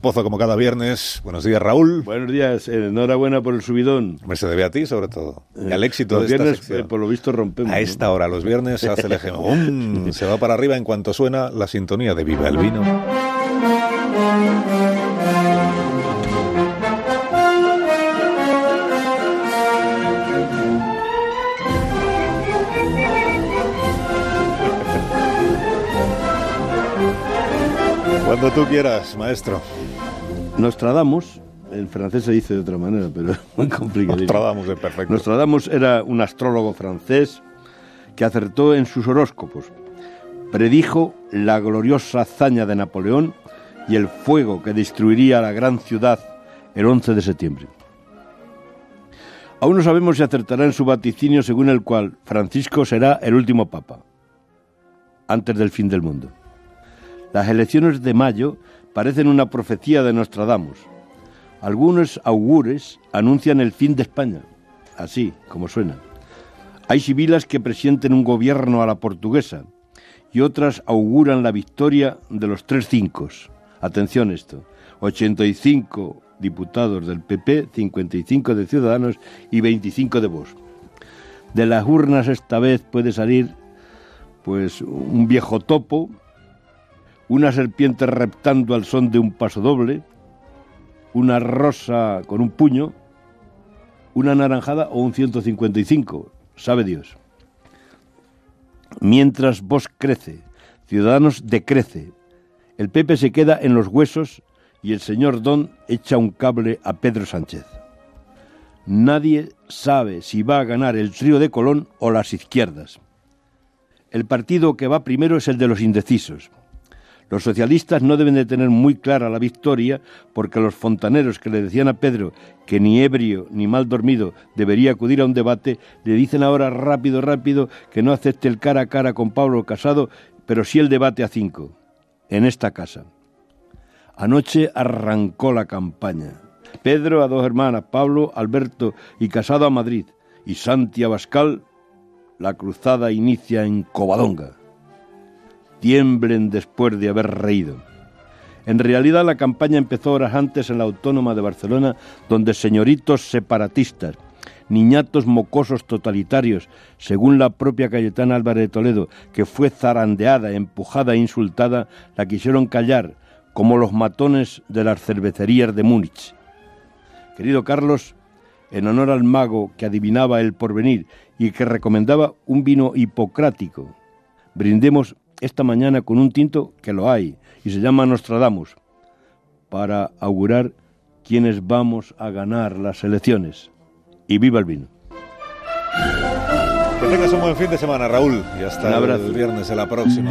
Pozo como cada viernes. Buenos días, Raúl. Buenos días, enhorabuena por el subidón. Me se debe a ti, sobre todo. Y al éxito los de esta viernes, sección. eh, por lo visto, rompemos. A esta hora, los viernes, se hace el eje. ¡Bum! Se va para arriba en cuanto suena la sintonía de Viva el Vino. Cuando tú quieras, maestro. Nostradamus, en francés se dice de otra manera, pero es muy complicado. Nostradamus es perfecto. Nostradamus era un astrólogo francés que acertó en sus horóscopos. Predijo la gloriosa hazaña de Napoleón y el fuego que destruiría la gran ciudad el 11 de septiembre. Aún no sabemos si acertará en su vaticinio según el cual Francisco será el último papa, antes del fin del mundo. Las elecciones de mayo parecen una profecía de Nostradamus. Algunos augures anuncian el fin de España, así como suena. Hay sibilas que presienten un gobierno a la portuguesa y otras auguran la victoria de los tres cinco. Atención esto, 85 diputados del PP, 55 de Ciudadanos y 25 de Vox. De las urnas esta vez puede salir pues un viejo topo, una serpiente reptando al son de un paso doble, una rosa con un puño, una naranjada o un 155, sabe Dios. Mientras vos crece, Ciudadanos decrece, el Pepe se queda en los huesos y el señor Don echa un cable a Pedro Sánchez. Nadie sabe si va a ganar el trío de Colón o las izquierdas. El partido que va primero es el de los indecisos. Los socialistas no deben de tener muy clara la victoria porque los fontaneros que le decían a Pedro que ni ebrio ni mal dormido debería acudir a un debate, le dicen ahora rápido, rápido que no acepte el cara a cara con Pablo Casado, pero sí el debate a cinco, en esta casa. Anoche arrancó la campaña. Pedro a dos hermanas, Pablo, Alberto y Casado a Madrid, y Santi Abascal, la cruzada inicia en Covadonga tiemblen después de haber reído. En realidad la campaña empezó horas antes en la Autónoma de Barcelona, donde señoritos separatistas, niñatos mocosos totalitarios, según la propia Cayetana Álvarez de Toledo, que fue zarandeada, empujada e insultada, la quisieron callar, como los matones de las cervecerías de Múnich. Querido Carlos, en honor al mago que adivinaba el porvenir y que recomendaba un vino hipocrático, brindemos esta mañana con un tinto que lo hay y se llama Nostradamus para augurar quienes vamos a ganar las elecciones. Y viva el vino. Que tengas un buen fin de semana, Raúl. Y hasta el viernes de la próxima.